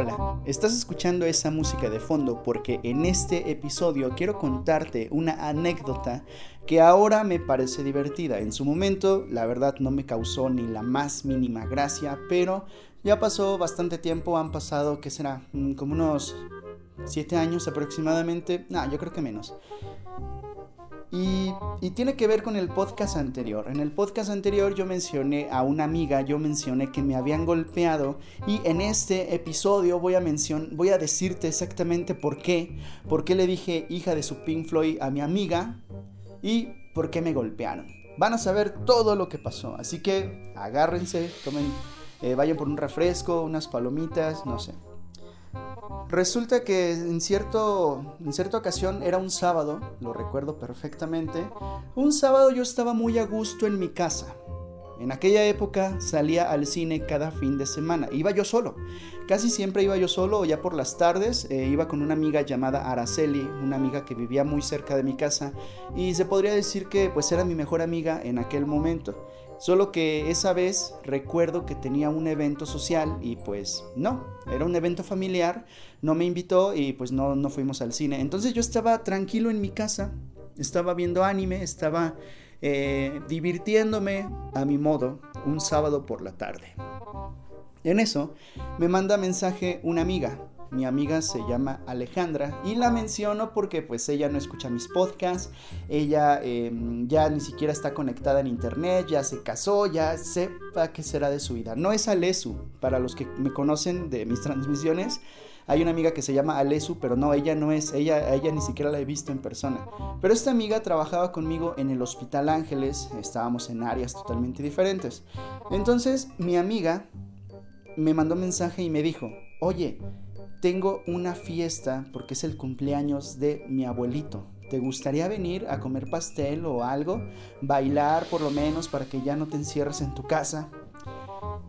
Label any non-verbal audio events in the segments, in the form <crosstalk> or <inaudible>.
Hola, estás escuchando esa música de fondo porque en este episodio quiero contarte una anécdota que ahora me parece divertida. En su momento, la verdad, no me causó ni la más mínima gracia, pero ya pasó bastante tiempo, han pasado, ¿qué será? Mm, como unos 7 años aproximadamente. No, yo creo que menos. Y, tiene que ver con el podcast anterior. En el podcast anterior yo mencioné a una amiga, yo mencioné que me habían golpeado y en este episodio voy a, voy a decirte exactamente por qué. Por qué le dije hija de su Pink Floyd a mi amiga y por qué me golpearon. Van a saber todo lo que pasó. Así que agárrense, tomen, eh, vayan por un refresco, unas palomitas, no sé. Resulta que en, cierto, en cierta ocasión era un sábado, lo recuerdo perfectamente, un sábado yo estaba muy a gusto en mi casa. En aquella época salía al cine cada fin de semana. Iba yo solo. Casi siempre iba yo solo ya por las tardes. Eh, iba con una amiga llamada Araceli, una amiga que vivía muy cerca de mi casa. Y se podría decir que pues era mi mejor amiga en aquel momento. Solo que esa vez recuerdo que tenía un evento social y pues no, era un evento familiar, no me invitó y pues no, no fuimos al cine. Entonces yo estaba tranquilo en mi casa, estaba viendo anime, estaba eh, divirtiéndome a mi modo un sábado por la tarde. En eso me manda mensaje una amiga, mi amiga se llama Alejandra y la menciono porque pues ella no escucha mis podcasts, ella em, ya ni siquiera está conectada en internet, ya se casó, ya sepa qué será de su vida. No es Alesu, para los que me conocen de mis transmisiones, hay una amiga que se llama Alesu, pero no, ella no es, ella, ella ni siquiera la he visto en persona. Pero esta amiga trabajaba conmigo en el Hospital Ángeles, estábamos en áreas totalmente diferentes. Entonces mi amiga me mandó mensaje y me dijo, oye, tengo una fiesta porque es el cumpleaños de mi abuelito. ¿Te gustaría venir a comer pastel o algo? Bailar por lo menos para que ya no te encierres en tu casa.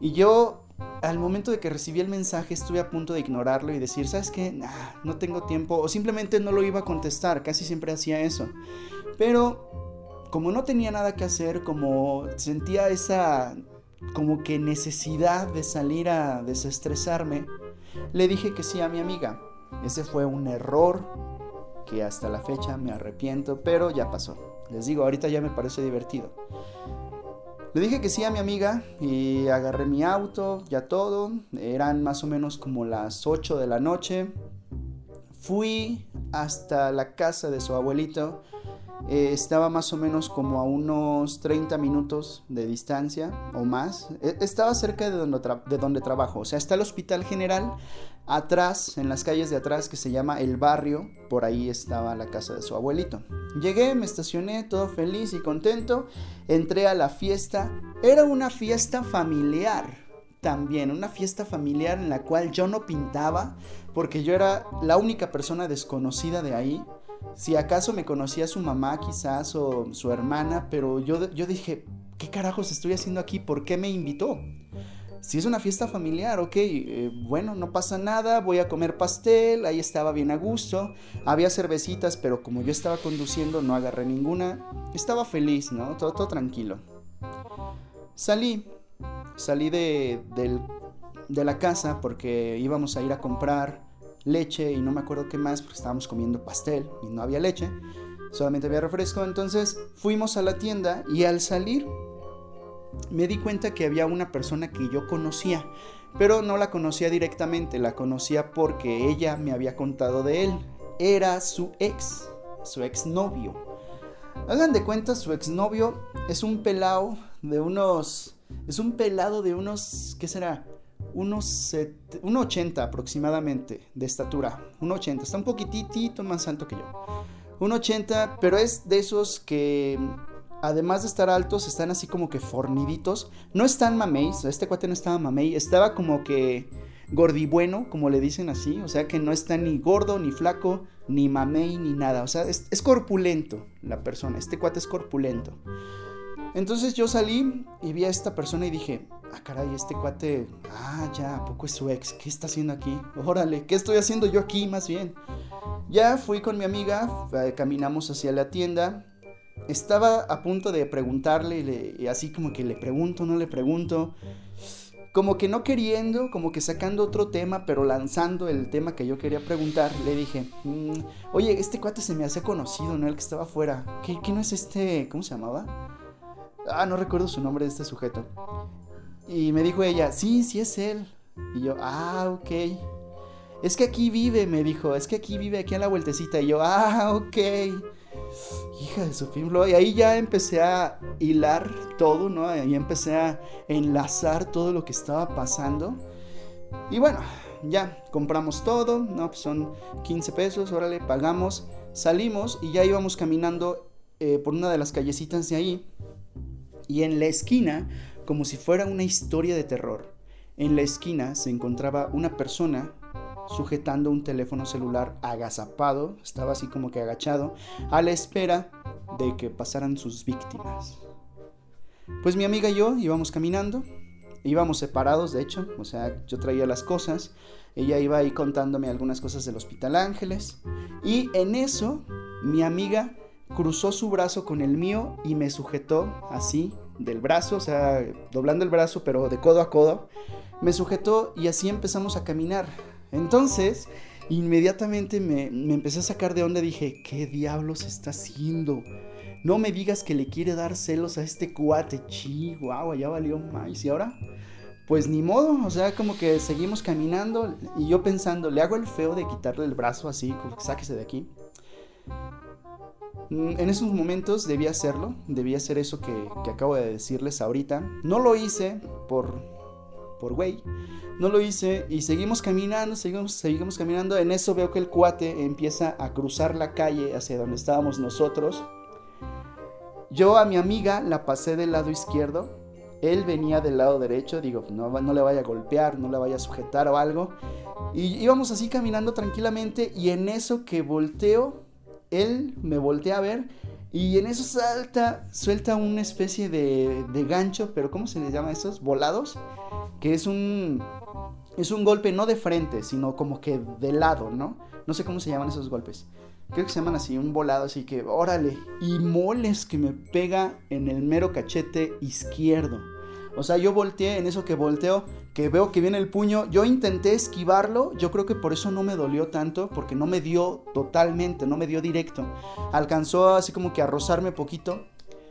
Y yo al momento de que recibí el mensaje estuve a punto de ignorarlo y decir, ¿sabes qué? no tengo tiempo o simplemente no lo iba a contestar, casi siempre hacía eso. Pero como no tenía nada que hacer, como sentía esa como que necesidad de salir a desestresarme, le dije que sí a mi amiga. Ese fue un error que hasta la fecha me arrepiento, pero ya pasó. Les digo, ahorita ya me parece divertido. Le dije que sí a mi amiga y agarré mi auto, ya todo. Eran más o menos como las 8 de la noche. Fui hasta la casa de su abuelito eh, estaba más o menos como a unos 30 minutos de distancia o más. E, estaba cerca de donde, de donde trabajo. O sea, está el hospital general atrás, en las calles de atrás, que se llama El Barrio. Por ahí estaba la casa de su abuelito. Llegué, me estacioné, todo feliz y contento. Entré a la fiesta. Era una fiesta familiar también, una fiesta familiar en la cual yo no pintaba porque yo era la única persona desconocida de ahí. Si acaso me conocía su mamá quizás o su hermana, pero yo, yo dije, ¿qué carajos estoy haciendo aquí? ¿Por qué me invitó? Si es una fiesta familiar, ok, eh, bueno, no pasa nada, voy a comer pastel, ahí estaba bien a gusto, había cervecitas, pero como yo estaba conduciendo no agarré ninguna, estaba feliz, ¿no? Todo, todo tranquilo. Salí, salí de, de la casa porque íbamos a ir a comprar leche y no me acuerdo qué más porque estábamos comiendo pastel y no había leche, solamente había refresco. Entonces fuimos a la tienda y al salir me di cuenta que había una persona que yo conocía, pero no la conocía directamente, la conocía porque ella me había contado de él. Era su ex, su exnovio. Hagan de cuenta, su exnovio es un pelado de unos... Es un pelado de unos... ¿Qué será? Unos 1,80 aproximadamente de estatura. 1,80. Está un poquitito más alto que yo. 1,80, pero es de esos que además de estar altos, están así como que forniditos. No están mameis, este cuate no estaba mamey, estaba como que gordibueno, como le dicen así. O sea que no está ni gordo, ni flaco, ni mamey, ni nada. O sea, es, es corpulento la persona. Este cuate es corpulento. Entonces yo salí y vi a esta persona y dije, ah, caray, este cuate, ah, ya, ¿a poco es su ex? ¿Qué está haciendo aquí? Órale, ¿qué estoy haciendo yo aquí más bien? Ya fui con mi amiga, eh, caminamos hacia la tienda. Estaba a punto de preguntarle, y así como que le pregunto, no le pregunto. como que no queriendo, como que sacando otro tema, pero lanzando el tema que yo quería preguntar, le dije, mm, oye, este cuate se me hace conocido, ¿no? El que estaba afuera. ¿Qué, ¿Qué no es este? ¿Cómo se llamaba? Ah, no recuerdo su nombre de este sujeto. Y me dijo ella, sí, sí es él. Y yo, ah, ok. Es que aquí vive, me dijo, es que aquí vive, aquí en la vueltecita. Y yo, ah, ok. Hija de su Y ahí ya empecé a hilar todo, ¿no? Ahí empecé a enlazar todo lo que estaba pasando. Y bueno, ya compramos todo, ¿no? Pues son 15 pesos, órale, pagamos, salimos y ya íbamos caminando eh, por una de las callecitas de ahí. Y en la esquina, como si fuera una historia de terror, en la esquina se encontraba una persona sujetando un teléfono celular agazapado, estaba así como que agachado, a la espera de que pasaran sus víctimas. Pues mi amiga y yo íbamos caminando, íbamos separados de hecho, o sea, yo traía las cosas, ella iba ahí contándome algunas cosas del Hospital Ángeles, y en eso mi amiga cruzó su brazo con el mío y me sujetó así del brazo, o sea, doblando el brazo pero de codo a codo, me sujetó y así empezamos a caminar. Entonces, inmediatamente me, empecé a sacar de onda. Dije, ¿qué diablos está haciendo? No me digas que le quiere dar celos a este cuate. Chihuahua, ya valió más. ¿Y ahora? Pues ni modo, o sea, como que seguimos caminando y yo pensando, le hago el feo de quitarle el brazo así, como que sáquese de aquí. Mm, en esos momentos debía hacerlo, debía hacer eso que, acabo de decirles ahorita. No lo hice por, por güey, no lo hice y seguimos caminando, seguimos, seguimos caminando. En eso veo que el cuate empieza a cruzar la calle hacia donde estábamos nosotros. Yo a mi amiga la pasé del lado izquierdo. Él venía del lado derecho. Digo, no, no le vaya a golpear, no le vaya a sujetar o algo. Y íbamos así caminando tranquilamente. Y en eso que volteo, él me voltea a ver. Y en eso salta, suelta una especie de, de gancho, pero ¿cómo se le llama esos? Volados. Que es un, es un golpe no de frente, sino como que de lado, ¿no? No sé cómo se llaman esos golpes. Creo que se llaman así, un volado, así que órale. Y moles que me pega en el mero cachete izquierdo. O sea, yo volteé, en eso que volteo, que veo que viene el puño, yo intenté esquivarlo, yo creo que por eso no me dolió tanto, porque no me dio totalmente, no me dio directo. Alcanzó así como que a rozarme poquito.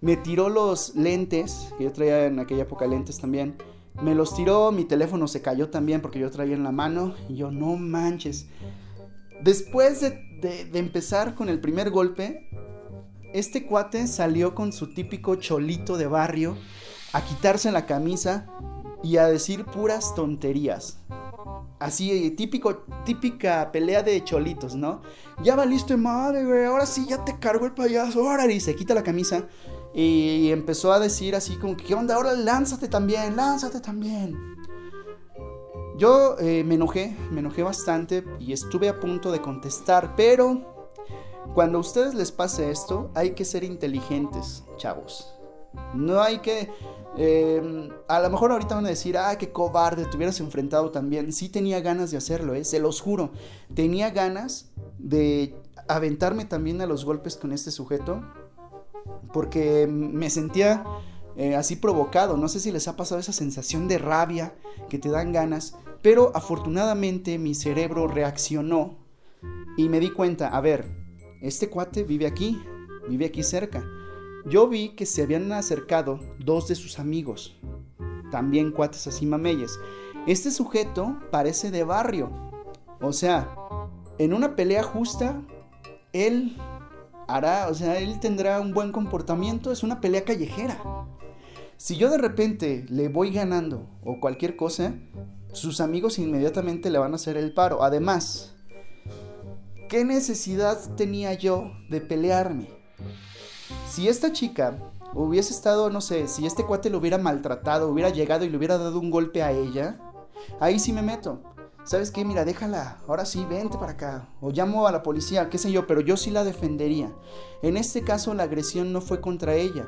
Me tiró los lentes, que yo traía en aquella época lentes también me los tiró, mi teléfono se cayó también porque yo traía en la mano. Y yo, no manches. Después de, empezar con el primer golpe, este cuate salió con su típico cholito de barrio a quitarse la camisa y a decir puras tonterías. Así, típico, típica pelea de cholitos, ¿no? Ya valiste madre, güey, ahora sí ya te cargo el payaso, ahora y se quita la camisa y empezó a decir así como, ¿qué onda? Ahora lánzate también, lánzate también. Yo eh, me enojé, me enojé bastante y estuve a punto de contestar, pero cuando a ustedes les pase esto, hay que ser inteligentes, chavos. No hay que... Eh, a lo mejor ahorita van a decir, ah, qué cobarde, te hubieras enfrentado también. Sí tenía ganas de hacerlo, ¿eh? se los juro. Tenía ganas de aventarme también a los golpes con este sujeto porque me sentía eh, así provocado. No sé si les ha pasado esa sensación de rabia que te dan ganas, pero afortunadamente mi cerebro reaccionó y me di cuenta, a ver, este cuate vive aquí, vive aquí cerca. Yo vi que se habían acercado dos de sus amigos, también cuates así mameyes. Este sujeto parece de barrio, o sea, en una pelea justa, él hará, o sea, él tendrá un buen comportamiento, es una pelea callejera. Si yo de repente le voy ganando o cualquier cosa, sus amigos inmediatamente le van a hacer el paro. Además, ¿qué necesidad tenía yo de pelearme? Si esta chica hubiese estado, no sé, si este cuate lo hubiera maltratado, hubiera llegado y le hubiera dado un golpe a ella, ahí sí me meto. ¿sabes qué? Mira, déjala, ahora sí, vente para acá. O llamo a la policía, qué sé yo, pero yo sí la defendería. En este caso la agresión no fue contra ella.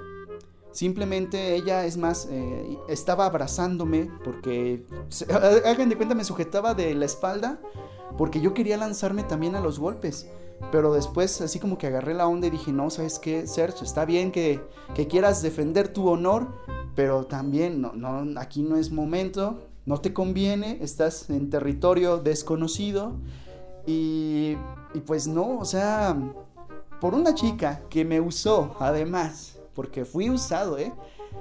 Simplemente ella, es más, eh, estaba abrazándome porque, <laughs> hagan de cuenta, me sujetaba de la espalda porque yo quería lanzarme también a los golpes. Pero después así como que agarré la onda y dije, no, ¿sabes qué, Sergio? Está bien que, que quieras defender tu honor, pero también no, no, aquí no es momento no te conviene, estás en territorio desconocido y, y pues no, o sea, por una chica que me usó, además, porque fui usado, ¿eh?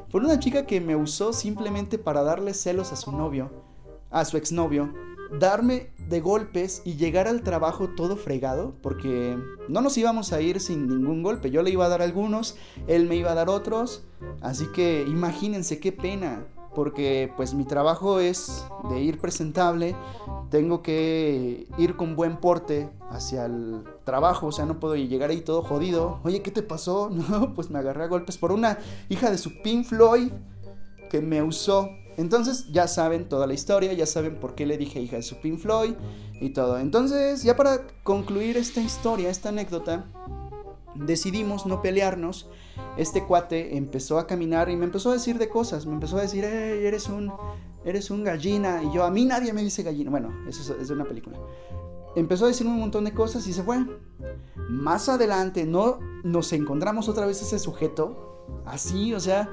Por una chica que me usó simplemente para darle celos a su novio, a su exnovio, darme de golpes y llegar al trabajo todo fregado, porque no nos íbamos a ir sin ningún golpe. Yo le iba a dar algunos, él me iba a dar otros, así que imagínense qué pena porque pues mi trabajo es de ir presentable, tengo que ir con buen porte hacia el trabajo, o sea, no puedo llegar ahí todo jodido. Oye, ¿qué te pasó? <laughs> No, pues me agarré a golpes por una hija de su Pink Floyd que me usó. Entonces ya saben toda la historia, ya saben por qué le dije hija de su Pink Floyd y todo. Entonces, ya para concluir esta historia, esta anécdota, decidimos no pelearnos este cuate empezó a caminar y me empezó a decir de cosas, me empezó a decir, eres un, eres un gallina, y yo, a mí nadie me dice gallina, bueno, eso es, de una película. Empezó a decir un montón de cosas y se fue. Más adelante, no nos encontramos otra vez ese sujeto, así, o sea,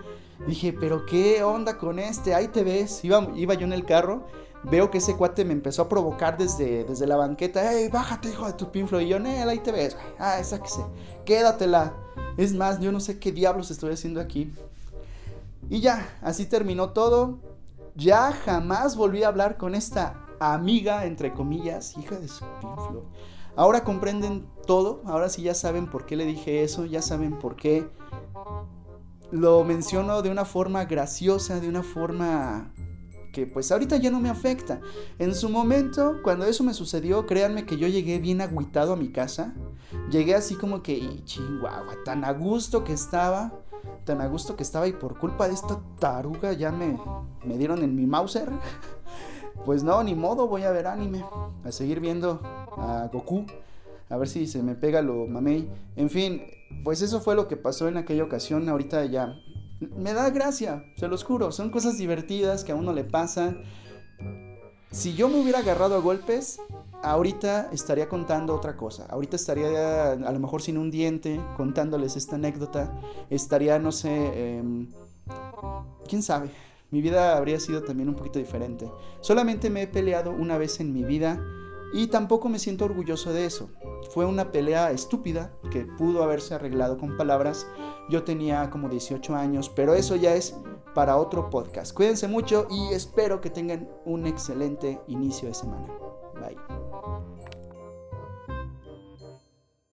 dije, pero qué onda con este, ahí te ves, iba, iba yo en el carro veo que ese cuate me empezó a provocar desde, desde la banqueta. ¡Ey, bájate, hijo de tu pinflo! Y yo, Nel, ahí te ves, güey. Ah, sáquese. Quédatela. Es más, yo no sé qué diablos estoy haciendo aquí. Y ya, así terminó todo. Ya jamás volví a hablar con esta amiga, entre comillas, hija de su pinflo. Ahora comprenden todo, ahora sí ya saben por qué le dije eso, ya saben por qué lo menciono de una forma graciosa, de una forma que pues ahorita ya no me afecta. En su momento, cuando eso me sucedió, créanme que yo llegué bien agüitado a mi casa Llegué así como que, y chingüagua, tan a gusto que estaba, tan a gusto que estaba y por culpa de esta taruga ya me, me dieron en mi Mauser. <laughs> Pues no, ni modo, voy a ver anime, a seguir viendo a Goku, a ver si se me pega lo mamey. En fin, pues eso fue lo que pasó en aquella ocasión, ahorita ya me da gracia, se los juro, son cosas divertidas que a uno le pasan. Si yo me hubiera agarrado a golpes, ahorita estaría contando otra cosa. Ahorita estaría a lo mejor sin un diente contándoles esta anécdota. Estaría, no sé, em, quién sabe. Mi vida habría sido también un poquito diferente. Solamente me he peleado una vez en mi vida y tampoco me siento orgulloso de eso. Fue una pelea estúpida que pudo haberse arreglado con palabras. Yo tenía como 18 años, pero eso ya es para otro podcast. Cuídense mucho y espero que tengan un excelente inicio de semana. Bye.